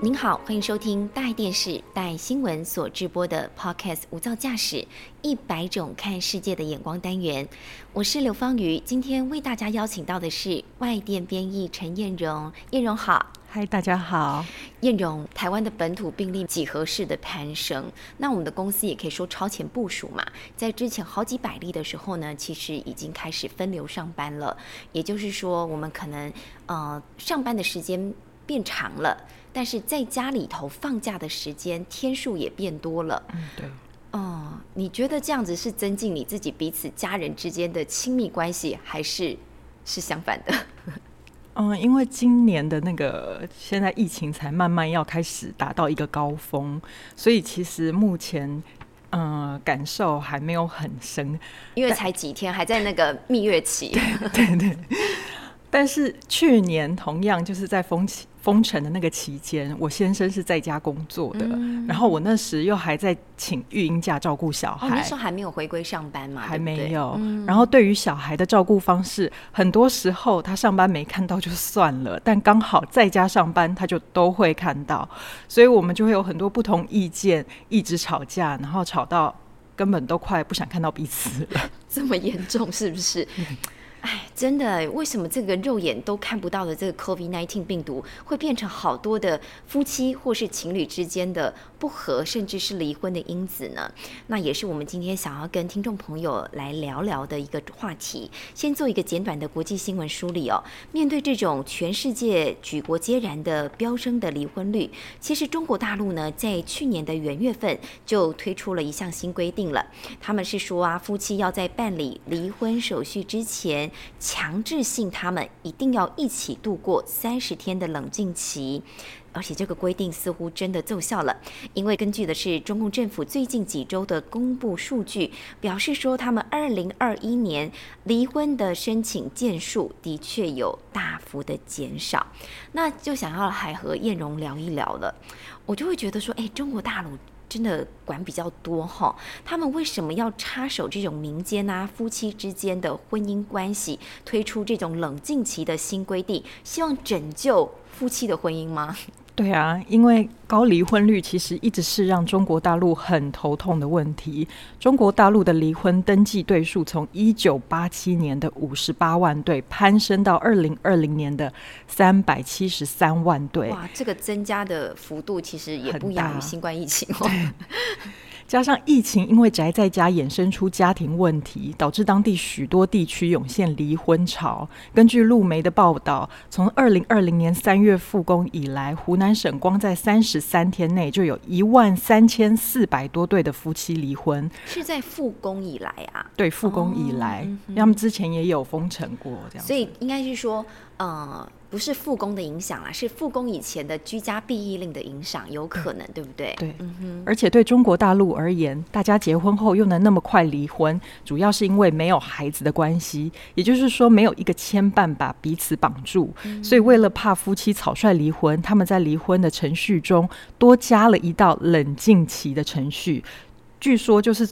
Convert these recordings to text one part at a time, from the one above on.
您好，欢迎收听大爱电视、大爱新闻所直播的 Podcast《无噪驾驶：一百种看世界的眼光》单元。我是刘芳瑜，今天为大家邀请到的是外电编译陈燕荣。燕荣好，嗨，大家好。燕荣，台湾的本土病例几何式的攀升，那我们的公司也可以说超前部署嘛。在之前好几百例的时候呢，其实已经开始分流上班了，也就是说，我们可能呃上班的时间变长了。但是在家里头放假的时间天数也变多了。嗯，对。哦，你觉得这样子是增进你自己彼此家人之间的亲密关系，还是 是相反的？嗯，因为今年的那个现在疫情才慢慢要开始达到一个高峰，所以其实目前嗯感受还没有很深，因为才几天，还在那个蜜月期。对对。但是去年同样就是在封期。封城的那个期间，我先生是在家工作的，然后我那时又还在请育婴假照顾小孩，那时候还没有回归上班嘛，还没有。然后对于小孩的照顾方式，很多时候他上班没看到就算了，但刚好在家上班，他就都会看到，所以我们就会有很多不同意见，一直吵架，然后吵到根本都快不想看到彼此了，这么严重是不是？哎，真的，为什么这个肉眼都看不到的这个 COVID-19 病毒会变成好多的夫妻或是情侣之间的不和，甚至是离婚的因子呢？那也是我们今天想要跟听众朋友来聊聊的一个话题。先做一个简短的国际新闻梳理哦。面对这种全世界举国皆然的飙升的离婚率，其实中国大陆呢，在去年的元月份就推出了一项新规定了。他们是说啊，夫妻要在办理离婚手续之前。强制性，他们一定要一起度过三十天的冷静期，而且这个规定似乎真的奏效了。因为根据的是中共政府最近几周的公布数据，表示说他们二零二一年离婚的申请件数的确有大幅的减少。那就想要还和燕荣聊一聊了，我就会觉得说，哎，中国大陆。真的管比较多哈，他们为什么要插手这种民间啊夫妻之间的婚姻关系，推出这种冷静期的新规定，希望拯救夫妻的婚姻吗？对啊，因为高离婚率其实一直是让中国大陆很头痛的问题。中国大陆的离婚登记对数从一九八七年的五十八万对攀升到二零二零年的三百七十三万对。哇，这个增加的幅度其实也不亚于新冠疫情哦。加上疫情，因为宅在家衍生出家庭问题，导致当地许多地区涌现离婚潮。根据路媒的报道，从二零二零年三月复工以来，湖南省光在三十三天内就有一万三千四百多对的夫妻离婚。是在复工以来啊？对，复工以来，他们之前也有封城过，这样。所以应该是说，呃。不是复工的影响啦，是复工以前的居家避疫令的影响，有可能，对不对？对，嗯哼。而且对中国大陆而言，大家结婚后又能那么快离婚，主要是因为没有孩子的关系，也就是说没有一个牵绊把彼此绑住。所以为了怕夫妻草率离婚，他们在离婚的程序中多加了一道冷静期的程序，据说就是。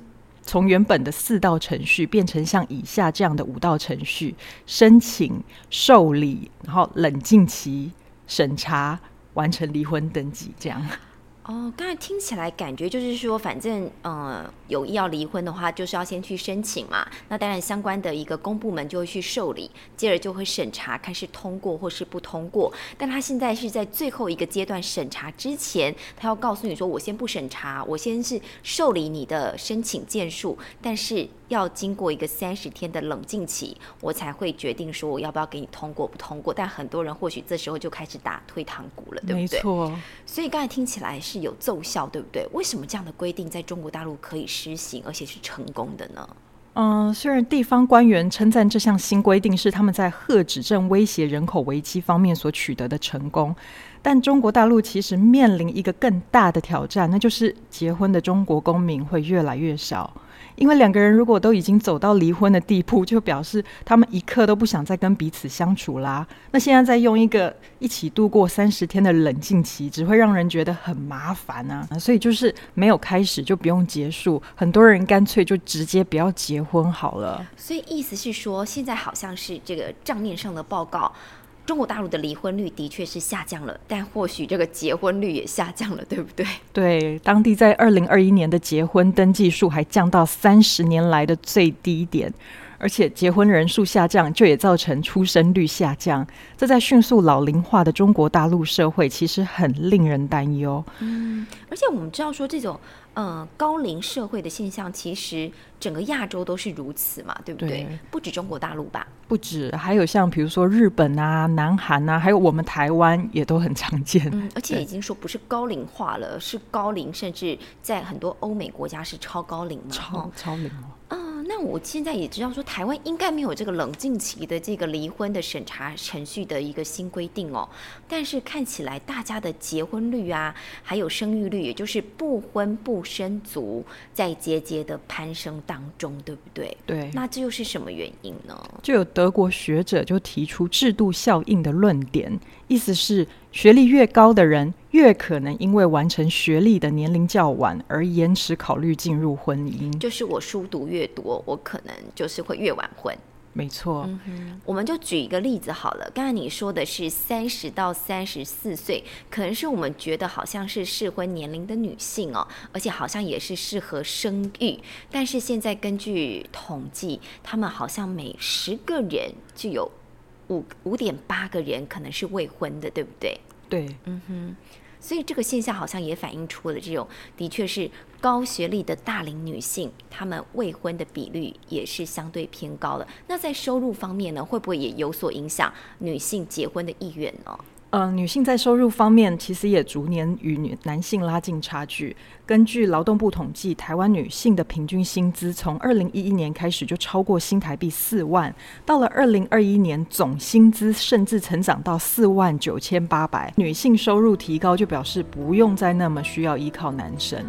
从原本的四道程序变成像以下这样的五道程序：申请、受理，然后冷静期、审查、完成离婚登记，这样。哦，刚才听起来感觉就是说，反正呃有意要离婚的话，就是要先去申请嘛。那当然，相关的一个公部门就会去受理，接着就会审查，看是通过或是不通过。但他现在是在最后一个阶段审查之前，他要告诉你说，我先不审查，我先是受理你的申请件数，但是。要经过一个三十天的冷静期，我才会决定说我要不要给你通过不通过。但很多人或许这时候就开始打退堂鼓了，对不对？没错。所以刚才听起来是有奏效，对不对？为什么这样的规定在中国大陆可以施行，而且是成功的呢？嗯，虽然地方官员称赞这项新规定是他们在遏止症威胁人口危机方面所取得的成功，但中国大陆其实面临一个更大的挑战，那就是结婚的中国公民会越来越少。因为两个人如果都已经走到离婚的地步，就表示他们一刻都不想再跟彼此相处啦。那现在再用一个一起度过三十天的冷静期，只会让人觉得很麻烦啊。所以就是没有开始就不用结束，很多人干脆就直接不要结婚好了。所以意思是说，现在好像是这个账面上的报告。中国大陆的离婚率的确是下降了，但或许这个结婚率也下降了，对不对？对，当地在二零二一年的结婚登记数还降到三十年来的最低点。而且结婚人数下降，就也造成出生率下降。这在迅速老龄化的中国大陆社会，其实很令人担忧。嗯，而且我们知道说，这种呃高龄社会的现象，其实整个亚洲都是如此嘛，对不对？不止中国大陆吧？不止，还有像比如说日本啊、南韩啊，还有我们台湾也都很常见。嗯，而且已经说不是高龄化了，是高龄，甚至在很多欧美国家是超高龄嘛，超超龄哦。那我现在也知道说，台湾应该没有这个冷静期的这个离婚的审查程序的一个新规定哦。但是看起来大家的结婚率啊，还有生育率，也就是不婚不生族，在节节的攀升当中，对不对？对。那这又是什么原因呢？就有德国学者就提出制度效应的论点，意思是。学历越高的人，越可能因为完成学历的年龄较晚而延迟考虑进入婚姻。就是我书读越多，我可能就是会越晚婚。没错。嗯我们就举一个例子好了。刚才你说的是三十到三十四岁，可能是我们觉得好像是适婚年龄的女性哦，而且好像也是适合生育。但是现在根据统计，他们好像每十个人就有五五点八个人可能是未婚的，对不对？对，嗯哼，所以这个现象好像也反映出了这种，的确是高学历的大龄女性，她们未婚的比率也是相对偏高的。那在收入方面呢，会不会也有所影响女性结婚的意愿呢？呃，女性在收入方面其实也逐年与女男性拉近差距。根据劳动部统计，台湾女性的平均薪资从二零一一年开始就超过新台币四万，到了二零二一年，总薪资甚至成长到四万九千八百。女性收入提高，就表示不用再那么需要依靠男生。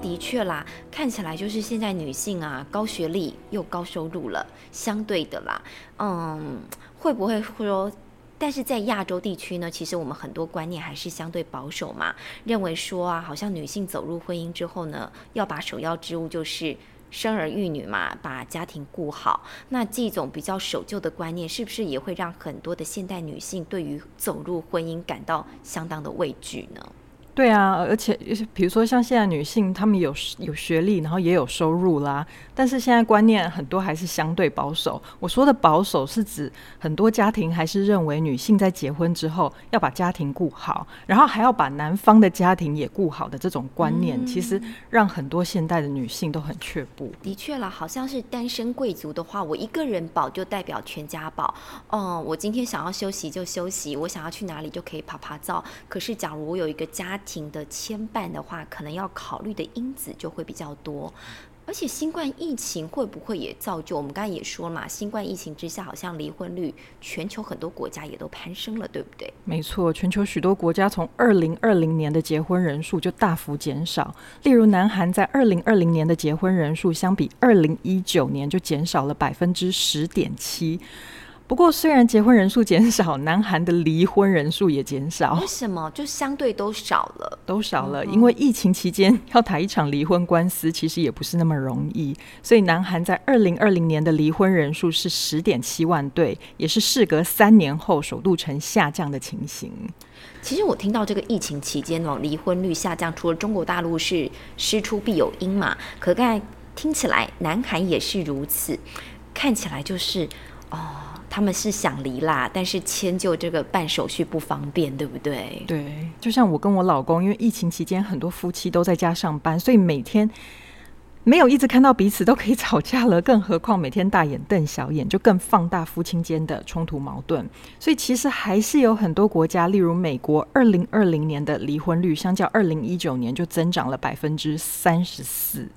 的确啦，看起来就是现在女性啊，高学历又高收入了，相对的啦，嗯，会不会说？但是在亚洲地区呢，其实我们很多观念还是相对保守嘛，认为说啊，好像女性走入婚姻之后呢，要把首要之务就是生儿育女嘛，把家庭顾好。那这种比较守旧的观念，是不是也会让很多的现代女性对于走入婚姻感到相当的畏惧呢？对啊，而且比如说像现在女性，她们有有学历，然后也有收入啦。但是现在观念很多还是相对保守。我说的保守是指很多家庭还是认为女性在结婚之后要把家庭顾好，然后还要把男方的家庭也顾好的这种观念，其实让很多现代的女性都很却步。的确啦，好像是单身贵族的话，我一个人保就代表全家保。哦，我今天想要休息就休息，我想要去哪里就可以爬爬照。可是假如我有一个家庭情的牵绊的话，可能要考虑的因子就会比较多。而且新冠疫情会不会也造就我们刚才也说了嘛？新冠疫情之下，好像离婚率全球很多国家也都攀升了，对不对？没错，全球许多国家从二零二零年的结婚人数就大幅减少。例如，南韩在二零二零年的结婚人数相比二零一九年就减少了百分之十点七。不过，虽然结婚人数减少，南韩的离婚人数也减少。为什么？就相对都少了，都少了。因为疫情期间要打一场离婚官司，其实也不是那么容易。所以，南韩在二零二零年的离婚人数是十点七万对，也是事隔三年后首度呈下降的情形。其实我听到这个疫情期间哦，离婚率下降，除了中国大陆是事出必有因嘛，可刚才听起来南韩也是如此，看起来就是哦。他们是想离啦，但是迁就这个办手续不方便，对不对？对，就像我跟我老公，因为疫情期间很多夫妻都在家上班，所以每天没有一直看到彼此都可以吵架了，更何况每天大眼瞪小眼，就更放大夫妻间的冲突矛盾。所以其实还是有很多国家，例如美国，二零二零年的离婚率相较二零一九年就增长了百分之三十四。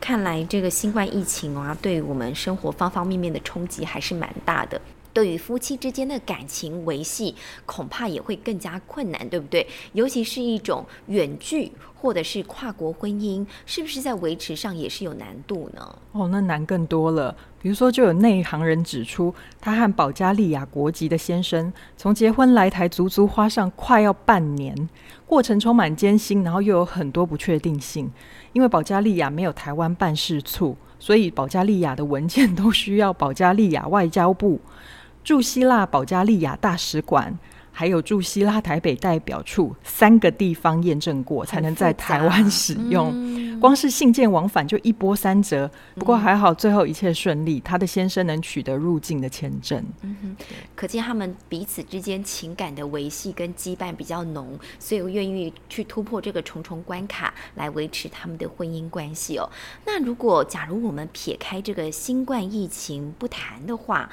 看来这个新冠疫情啊，对我们生活方方面面的冲击还是蛮大的。对于夫妻之间的感情维系，恐怕也会更加困难，对不对？尤其是一种远距或者是跨国婚姻，是不是在维持上也是有难度呢？哦，那难更多了。比如说，就有内行人指出，他和保加利亚国籍的先生从结婚来台，足足花上快要半年，过程充满艰辛，然后又有很多不确定性。因为保加利亚没有台湾办事处，所以保加利亚的文件都需要保加利亚外交部。驻希腊保加利亚大使馆，还有驻希腊台北代表处三个地方验证过，才能在台湾使用。光是信件往返就一波三折。不过还好，最后一切顺利，他的先生能取得入境的签证。嗯哼，可见他们彼此之间情感的维系跟羁绊比较浓，所以愿意去突破这个重重关卡来维持他们的婚姻关系哦。那如果假如我们撇开这个新冠疫情不谈的话，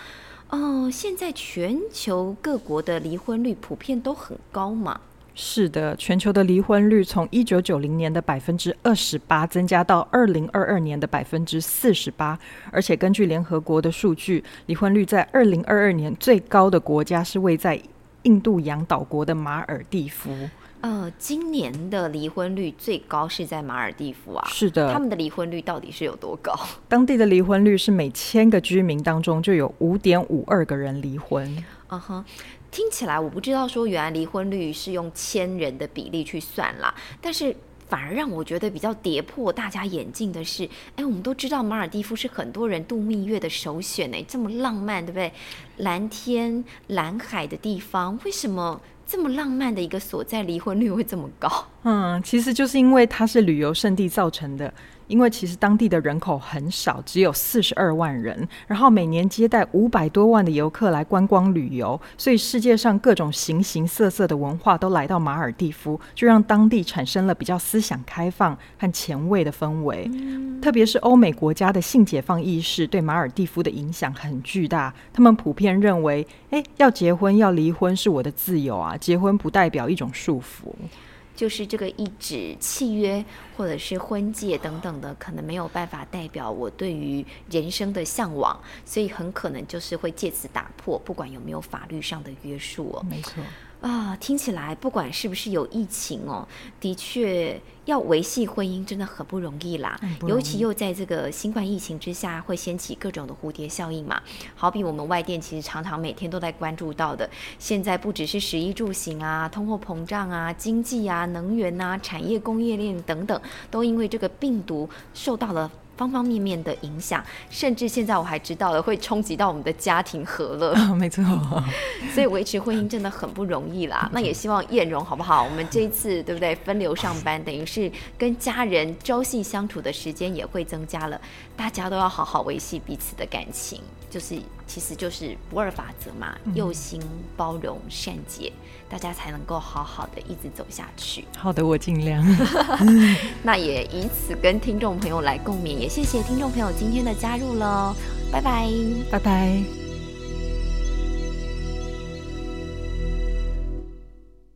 哦，现在全球各国的离婚率普遍都很高嘛？是的，全球的离婚率从一九九零年的百分之二十八增加到二零二二年的百分之四十八，而且根据联合国的数据，离婚率在二零二二年最高的国家是位在印度洋岛国的马尔蒂夫。呃，今年的离婚率最高是在马尔蒂夫啊。是的，他们的离婚率到底是有多高？当地的离婚率是每千个居民当中就有五点五二个人离婚。嗯哼，听起来我不知道说原来离婚率是用千人的比例去算啦，但是反而让我觉得比较跌破大家眼镜的是，哎，我们都知道马尔蒂夫是很多人度蜜月的首选哎，这么浪漫，对不对？蓝天蓝海的地方，为什么？这么浪漫的一个所在，离婚率会这么高？嗯，其实就是因为它是旅游胜地造成的。因为其实当地的人口很少，只有四十二万人，然后每年接待五百多万的游客来观光旅游，所以世界上各种形形色色的文化都来到马尔蒂夫，就让当地产生了比较思想开放和前卫的氛围。特别是欧美国家的性解放意识对马尔蒂夫的影响很巨大，他们普遍认为，哎，要结婚要离婚是我的自由啊，结婚不代表一种束缚。就是这个一纸契约或者是婚戒等等的，可能没有办法代表我对于人生的向往，所以很可能就是会借此打破，不管有没有法律上的约束哦。没错。啊，听起来不管是不是有疫情哦，的确要维系婚姻真的很不容易啦。尤其又在这个新冠疫情之下，会掀起各种的蝴蝶效应嘛。好比我们外电其实常常每天都在关注到的，现在不只是食衣住行啊、通货膨胀啊、经济啊、能源啊、产业供应链等等，都因为这个病毒受到了。方方面面的影响，甚至现在我还知道了会冲击到我们的家庭和乐。没错，所以维持婚姻真的很不容易啦。那也希望燕荣好不好？我们这一次对不对？分流上班，等于是跟家人朝夕相处的时间也会增加了。大家都要好好维系彼此的感情，就是其实就是不二法则嘛，用心、包容、善解，大家才能够好好的一直走下去。好的，我尽量。那也以此跟听众朋友来共勉。谢谢听众朋友今天的加入喽，拜拜，拜拜。